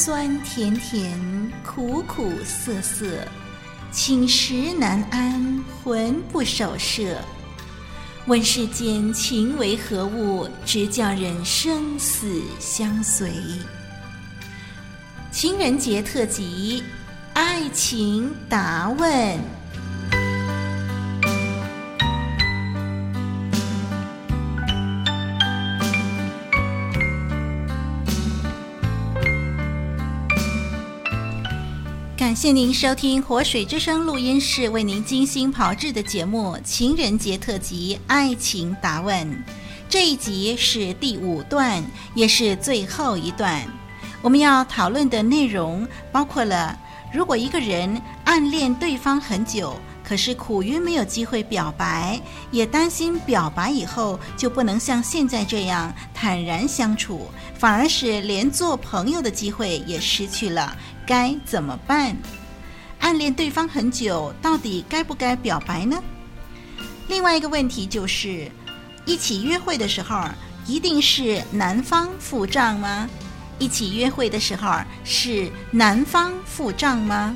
酸甜甜，苦苦涩涩，寝食难安，魂不守舍。问世间情为何物，直叫人生死相随。情人节特辑，爱情答问。谢您收听活水之声录音室为您精心炮制的节目《情人节特辑·爱情答问》。这一集是第五段，也是最后一段。我们要讨论的内容包括了：如果一个人暗恋对方很久，可是苦于没有机会表白，也担心表白以后就不能像现在这样坦然相处，反而是连做朋友的机会也失去了。该怎么办？暗恋对方很久，到底该不该表白呢？另外一个问题就是，一起约会的时候，一定是男方付账吗？一起约会的时候，是男方付账吗？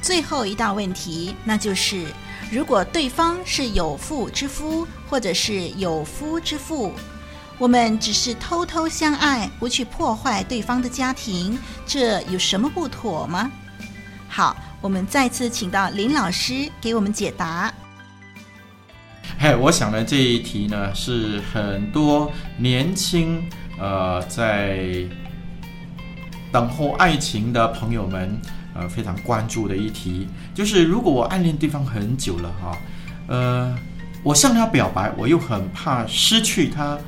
最后一道问题，那就是，如果对方是有妇之夫，或者是有夫之妇。我们只是偷偷相爱，不去破坏对方的家庭，这有什么不妥吗？好，我们再次请到林老师给我们解答。嘿，我想呢，这一题呢是很多年轻呃在等候爱情的朋友们呃非常关注的一题，就是如果我暗恋对方很久了哈，呃，我向他表白，我又很怕失去他。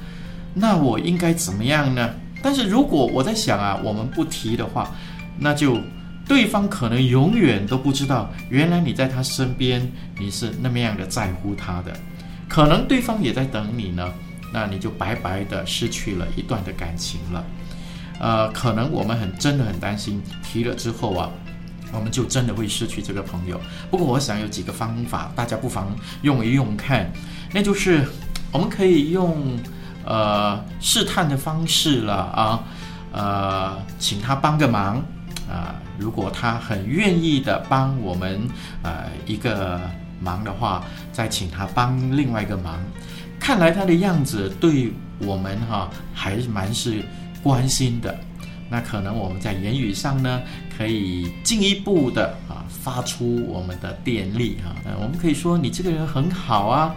那我应该怎么样呢？但是如果我在想啊，我们不提的话，那就对方可能永远都不知道，原来你在他身边，你是那么样的在乎他的，可能对方也在等你呢，那你就白白的失去了一段的感情了。呃，可能我们很真的很担心，提了之后啊，我们就真的会失去这个朋友。不过我想有几个方法，大家不妨用一用看，那就是我们可以用。呃，试探的方式了啊，呃，请他帮个忙啊，如果他很愿意的帮我们呃一个忙的话，再请他帮另外一个忙。看来他的样子对我们哈、啊、还蛮是关心的，那可能我们在言语上呢，可以进一步的啊发出我们的电力哈、啊，我们可以说你这个人很好啊。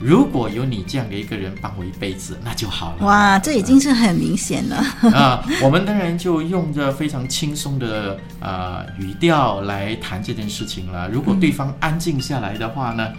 如果有你这样的一个人帮我一辈子，那就好了。哇，这已经是很明显了。啊，我们当然就用着非常轻松的啊、呃、语调来谈这件事情了。如果对方安静下来的话呢，啊、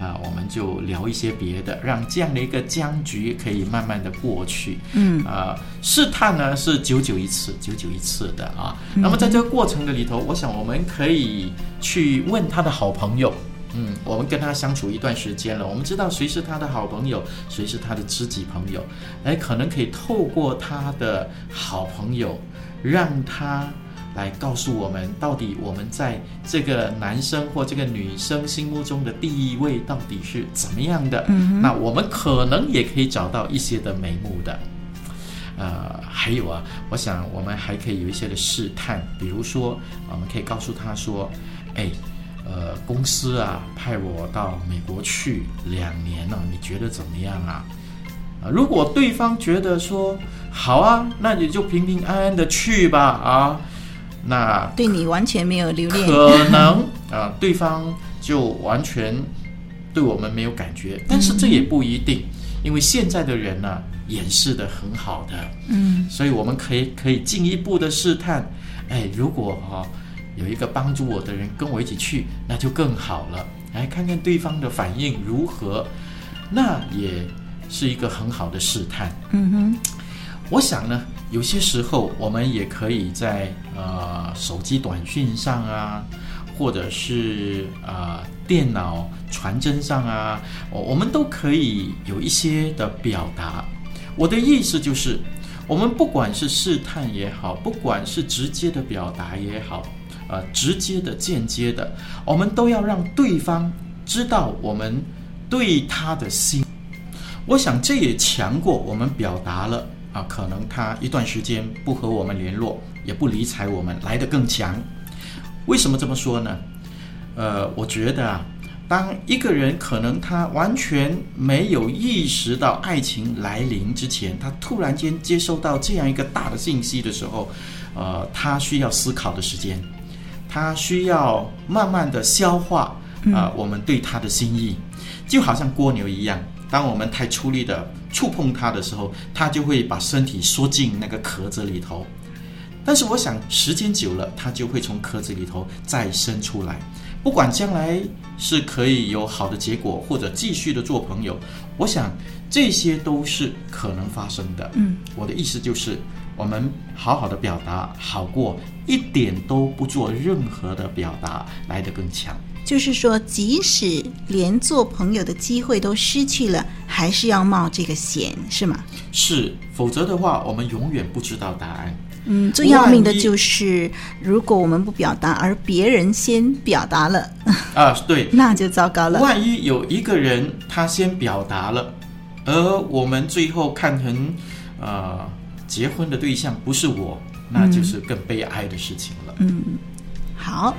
嗯呃，我们就聊一些别的，让这样的一个僵局可以慢慢的过去。嗯，啊、呃，试探呢是久久一次，久久一次的啊。那么在这个过程的里头，我想我们可以去问他的好朋友。嗯，我们跟他相处一段时间了，我们知道谁是他的好朋友，谁是他的知己朋友，哎，可能可以透过他的好朋友，让他来告诉我们，到底我们在这个男生或这个女生心目中的地位到底是怎么样的。嗯，那我们可能也可以找到一些的眉目的。呃，还有啊，我想我们还可以有一些的试探，比如说，我们可以告诉他说，哎。呃，公司啊派我到美国去两年了，你觉得怎么样啊？啊，如果对方觉得说好啊，那你就平平安安的去吧啊，那对你完全没有留恋，可能啊，对方就完全对我们没有感觉，但是这也不一定，因为现在的人呢、啊、掩饰的很好的，嗯，所以我们可以可以进一步的试探，哎，如果哈、啊。有一个帮助我的人跟我一起去，那就更好了。来看看对方的反应如何，那也是一个很好的试探。嗯哼，我想呢，有些时候我们也可以在呃手机短讯上啊，或者是呃电脑传真上啊，我我们都可以有一些的表达。我的意思就是，我们不管是试探也好，不管是直接的表达也好。呃，直接的、间接的，我们都要让对方知道我们对他的心。我想这也强过我们表达了啊，可能他一段时间不和我们联络，也不理睬我们来得更强。为什么这么说呢？呃，我觉得啊，当一个人可能他完全没有意识到爱情来临之前，他突然间接收到这样一个大的信息的时候，呃，他需要思考的时间，他需要慢慢的消化啊，呃，我们对他的心意，就好像蜗牛一样，当我们太出力的触碰它的时候，它就会把身体缩进那个壳子里头。但是我想，时间久了，它就会从壳子里头再生出来。不管将来是可以有好的结果，或者继续的做朋友，我想这些都是可能发生的。嗯，我的意思就是，我们好好的表达，好过一点都不做任何的表达来得更强。就是说，即使连做朋友的机会都失去了，还是要冒这个险，是吗？是，否则的话，我们永远不知道答案。嗯，最要命的就是，如果我们不表达，而别人先表达了，啊，对，那就糟糕了。万一有一个人他先表达了，而我们最后看成，呃，结婚的对象不是我，那就是更悲哀的事情了。嗯，好。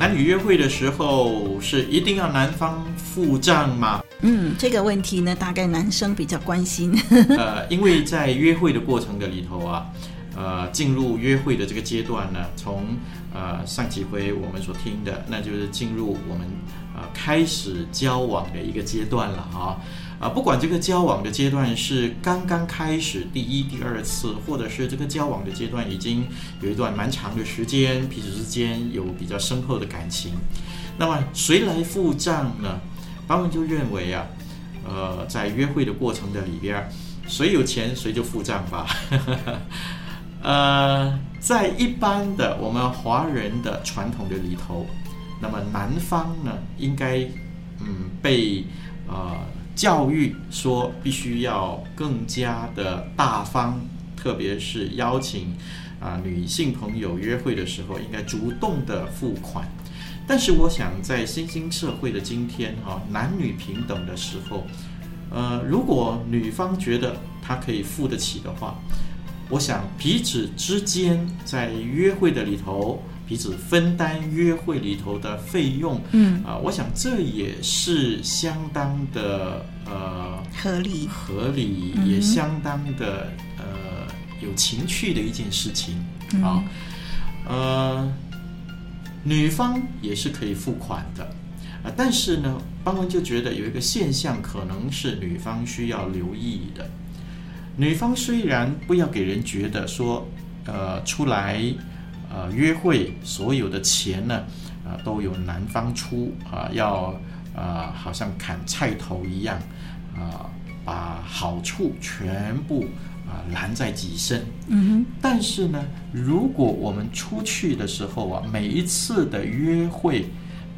男女约会的时候是一定要男方付账吗？嗯，这个问题呢，大概男生比较关心。呃，因为在约会的过程的里头啊，呃，进入约会的这个阶段呢，从呃上几回我们所听的，那就是进入我们呃开始交往的一个阶段了啊。啊、不管这个交往的阶段是刚刚开始第一、第二次，或者是这个交往的阶段已经有一段蛮长的时间，彼此之间有比较深厚的感情，那么谁来付账呢？他们就认为啊，呃，在约会的过程的里边，谁有钱谁就付账吧。呃，在一般的我们华人的传统的里头，那么男方呢，应该嗯被呃教育说必须要更加的大方，特别是邀请啊、女性朋友约会的时候，应该主动的付款。但是我想，在新兴社会的今天，哈，男女平等的时候，呃，如果女方觉得她可以付得起的话，我想彼此之间在约会的里头，彼此分担约会里头的费用，嗯，啊、呃，我想这也是相当的呃合理，合理也相当的呃有情趣的一件事情。啊，呃。女方也是可以付款的，啊，但是呢，邦文就觉得有一个现象，可能是女方需要留意的。女方虽然不要给人觉得说，呃，出来呃约会所有的钱呢，啊、呃，都由男方出啊、呃，要啊、呃，好像砍菜头一样啊、呃，把好处全部。啊，揽在己身。嗯哼。但是呢，如果我们出去的时候啊，每一次的约会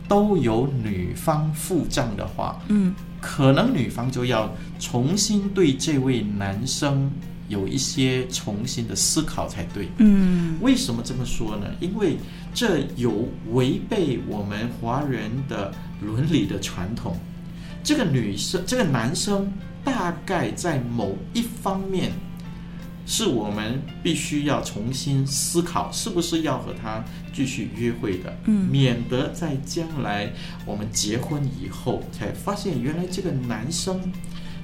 都由女方付账的话，嗯，可能女方就要重新对这位男生有一些重新的思考才对。嗯。为什么这么说呢？因为这有违背我们华人的伦理的传统。这个女生，这个男生，大概在某一方面。是我们必须要重新思考，是不是要和他继续约会的，嗯，免得在将来我们结婚以后才发现，原来这个男生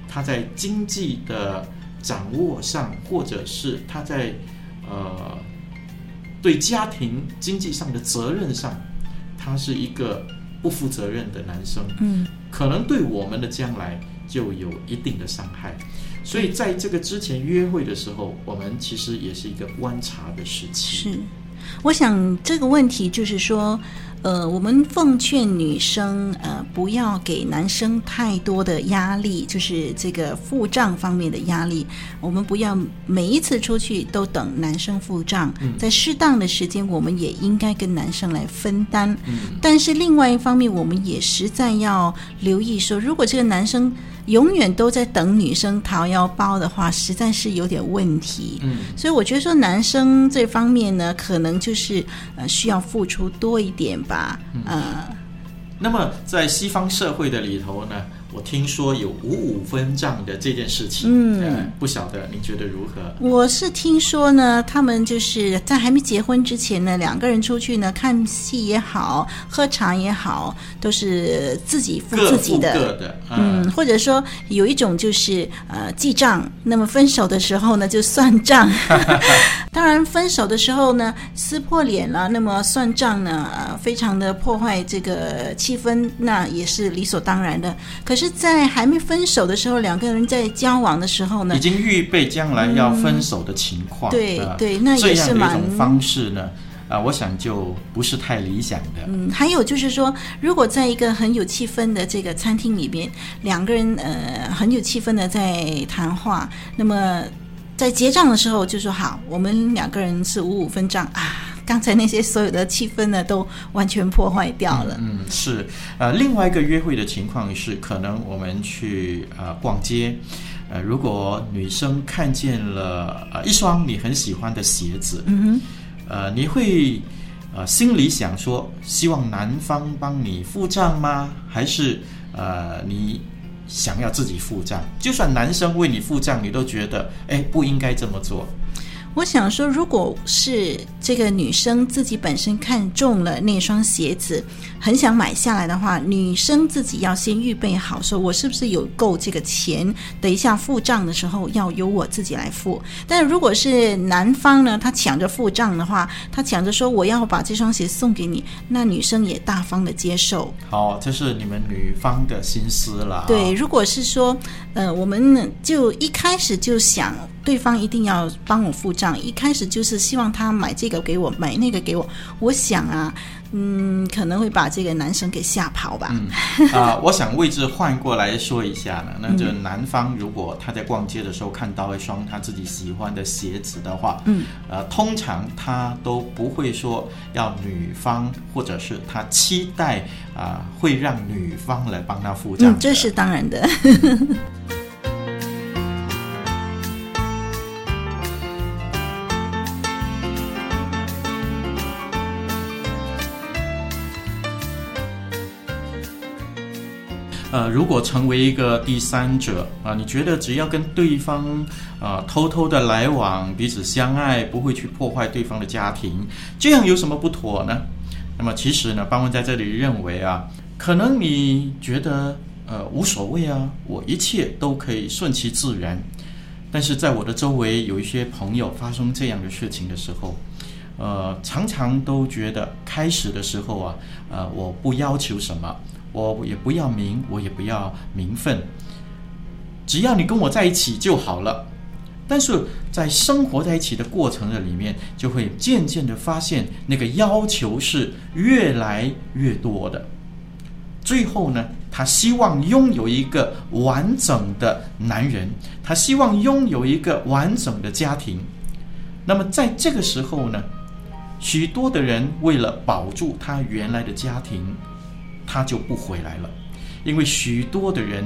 他在经济的掌握上，或者是他在呃对家庭经济上的责任上，他是一个不负责任的男生，嗯，可能对我们的将来就有一定的伤害。所以，在这个之前约会的时候，我们其实也是一个观察的时期。是，我想这个问题就是说，呃，我们奉劝女生，呃，不要给男生太多的压力，就是这个付账方面的压力。我们不要每一次出去都等男生付账，在适当的时间，我们也应该跟男生来分担。嗯。但是另外一方面，我们也实在要留意说，如果这个男生。永远都在等女生掏腰包的话，实在是有点问题。嗯，所以我觉得说男生这方面呢，可能就是呃需要付出多一点吧。嗯、呃，那么在西方社会的里头呢，我听说有五五分账的这件事情，嗯、呃，不晓得您觉得如何？我是听说呢，他们就是在还没结婚之前呢，两个人出去呢看戏也好，喝茶也好，都是自己付自己的，各各的，嗯，嗯，或者说有一种就是呃记账，那么分手的时候呢就算账。当然分手的时候呢撕破脸了，那么算账呢，呃，非常的破坏这个气氛，那也是理所当然的。可是。在还没分手的时候，两个人在交往的时候呢，已经预备将来要分手的情况。嗯、对对，那也是蛮。这样的一种方式呢，啊、呃，我想就不是太理想的。嗯，还有就是说，如果在一个很有气氛的这个餐厅里边，两个人呃很有气氛的在谈话，那么在结账的时候就说好，我们两个人是五五分账啊。刚才那些所有的气氛呢，都完全破坏掉了。嗯，嗯是。呃，另外一个约会的情况是，可能我们去呃逛街，呃，如果女生看见了呃一双你很喜欢的鞋子，嗯哼，呃，你会呃心里想说，希望男方帮你付账吗？还是呃你想要自己付账？就算男生为你付账，你都觉得哎不应该这么做。我想说，如果是这个女生自己本身看中了那双鞋子，很想买下来的话，女生自己要先预备好，说我是不是有够这个钱？等一下付账的时候要由我自己来付。但如果是男方呢，他抢着付账的话，他抢着说我要把这双鞋送给你，那女生也大方的接受。好，这是你们女方的心思了。对，如果是说，呃，我们就一开始就想对方一定要帮我付账。一开始就是希望他买这个给我，买那个给我。我想啊，嗯，可能会把这个男生给吓跑吧。嗯啊、呃，我想位置换过来说一下呢。那就男方如果他在逛街的时候看到一双他自己喜欢的鞋子的话，嗯，呃，通常他都不会说要女方，或者是他期待啊、呃，会让女方来帮他付账。嗯，这是当然的。呃，如果成为一个第三者啊，你觉得只要跟对方啊偷偷的来往，彼此相爱，不会去破坏对方的家庭，这样有什么不妥呢？那么其实呢，邦文在这里认为啊，可能你觉得呃无所谓啊，我一切都可以顺其自然。但是在我的周围有一些朋友发生这样的事情的时候，呃，常常都觉得开始的时候啊，呃，我不要求什么。我也不要名，我也不要名分，只要你跟我在一起就好了。但是在生活在一起的过程的里面，就会渐渐的发现那个要求是越来越多的。最后呢，他希望拥有一个完整的男人，他希望拥有一个完整的家庭。那么在这个时候呢，许多的人为了保住他原来的家庭。他就不回来了，因为许多的人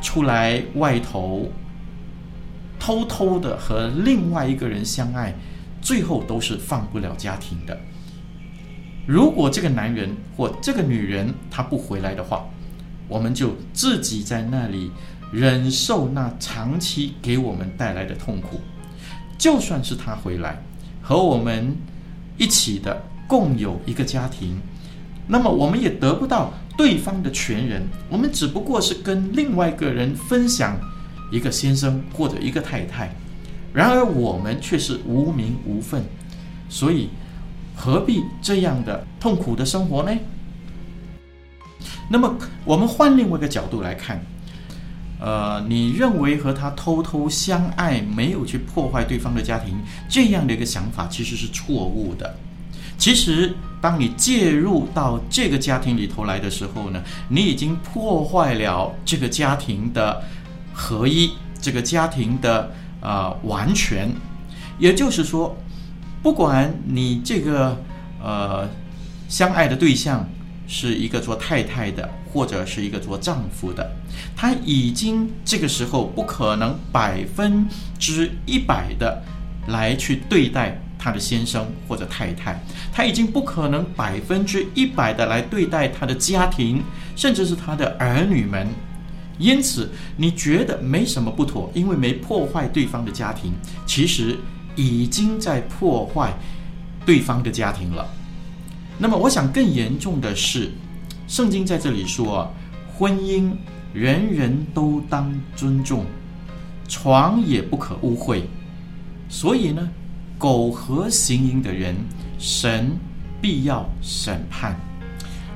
出来外头，偷偷的和另外一个人相爱，最后都是放不了家庭的。如果这个男人或这个女人他不回来的话，我们就自己在那里忍受那长期给我们带来的痛苦。就算是他回来，和我们一起的共有一个家庭，那么我们也得不到。对方的全人，我们只不过是跟另外一个人分享一个先生或者一个太太，然而我们却是无名无分，所以何必这样的痛苦的生活呢？那么我们换另外一个角度来看，呃，你认为和他偷偷相爱，没有去破坏对方的家庭，这样的一个想法其实是错误的。其实，当你介入到这个家庭里头来的时候呢，你已经破坏了这个家庭的合一，这个家庭的、呃、完全。也就是说，不管你这个呃相爱的对象是一个做太太的，或者是一个做丈夫的，他已经这个时候不可能百分之一百的来去对待。他的先生或者太太，他已经不可能百分之一百的来对待他的家庭，甚至是他的儿女们，因此你觉得没什么不妥，因为没破坏对方的家庭，其实已经在破坏对方的家庭了。那么，我想更严重的是，圣经在这里说，婚姻人人都当尊重，床也不可污秽。所以呢，苟合行淫的人，神必要审判。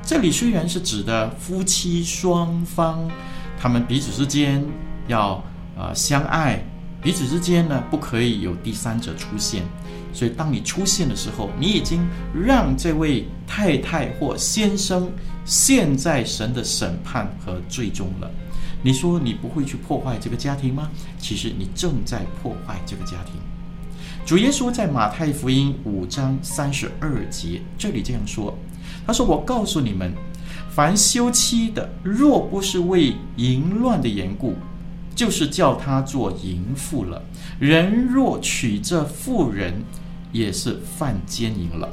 这里虽然是指的夫妻双方，他们彼此之间要呃相爱，彼此之间呢不可以有第三者出现。所以当你出现的时候，你已经让这位太太或先生陷在神的审判和最终了。你说你不会去破坏这个家庭吗？其实你正在破坏这个家庭。主耶稣在马太福音五章三十二节这里这样说。他说：“我告诉你们，凡休妻的，若不是为淫乱的缘故，就是叫他做淫妇了。人若娶这妇人，也是犯奸淫了。”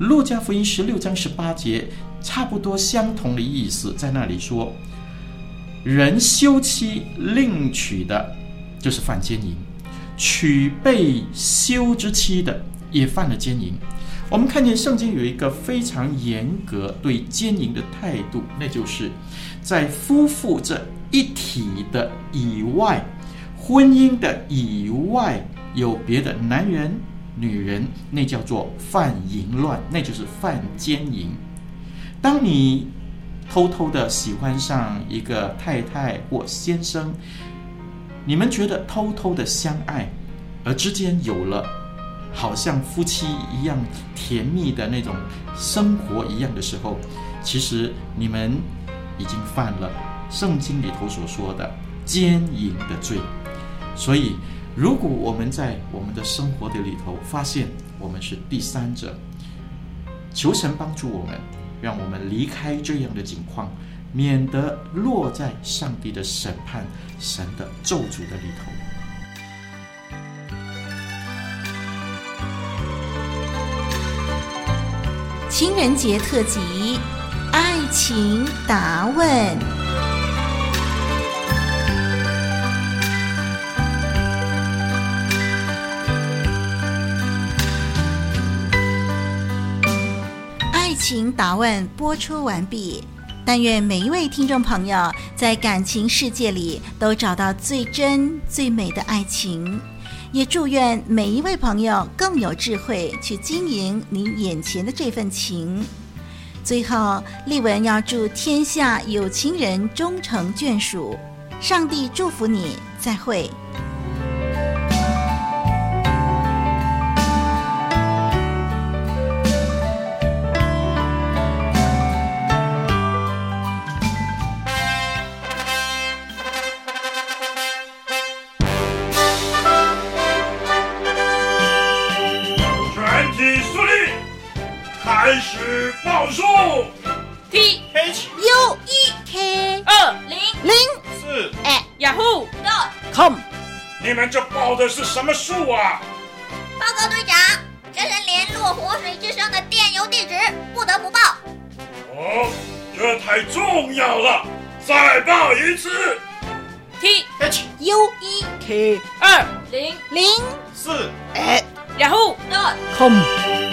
路加福音十六章十八节，差不多相同的意思，在那里说：“人休妻另娶的，就是犯奸淫；娶被休之妻的，也犯了奸淫。”我们看见圣经有一个非常严格对奸淫的态度，那就是在夫妇这一体的以外，婚姻的以外有别的男人、女人，那叫做犯淫乱，那就是犯奸淫。当你偷偷的喜欢上一个太太或先生，你们觉得偷偷的相爱，而之间有了。好像夫妻一样甜蜜的那种生活一样的时候，其实你们已经犯了圣经里头所说的奸淫的罪。所以，如果我们在我们的生活的里头发现我们是第三者，求神帮助我们，让我们离开这样的境况，免得落在上帝的审判、神的咒诅的里头。情人节特辑，爱情答问。爱情答问播出完毕。但愿每一位听众朋友在感情世界里都找到最真最美的爱情。也祝愿每一位朋友更有智慧去经营你眼前的这份情。最后，丽文要祝天下有情人终成眷属，上帝祝福你，再会。这报的是什么数啊？报告队长，这是联络活水之声的电邮地址，不得不报。哦，这太重要了，再报一次。T H U E K 二零零四 at yahoo dot com。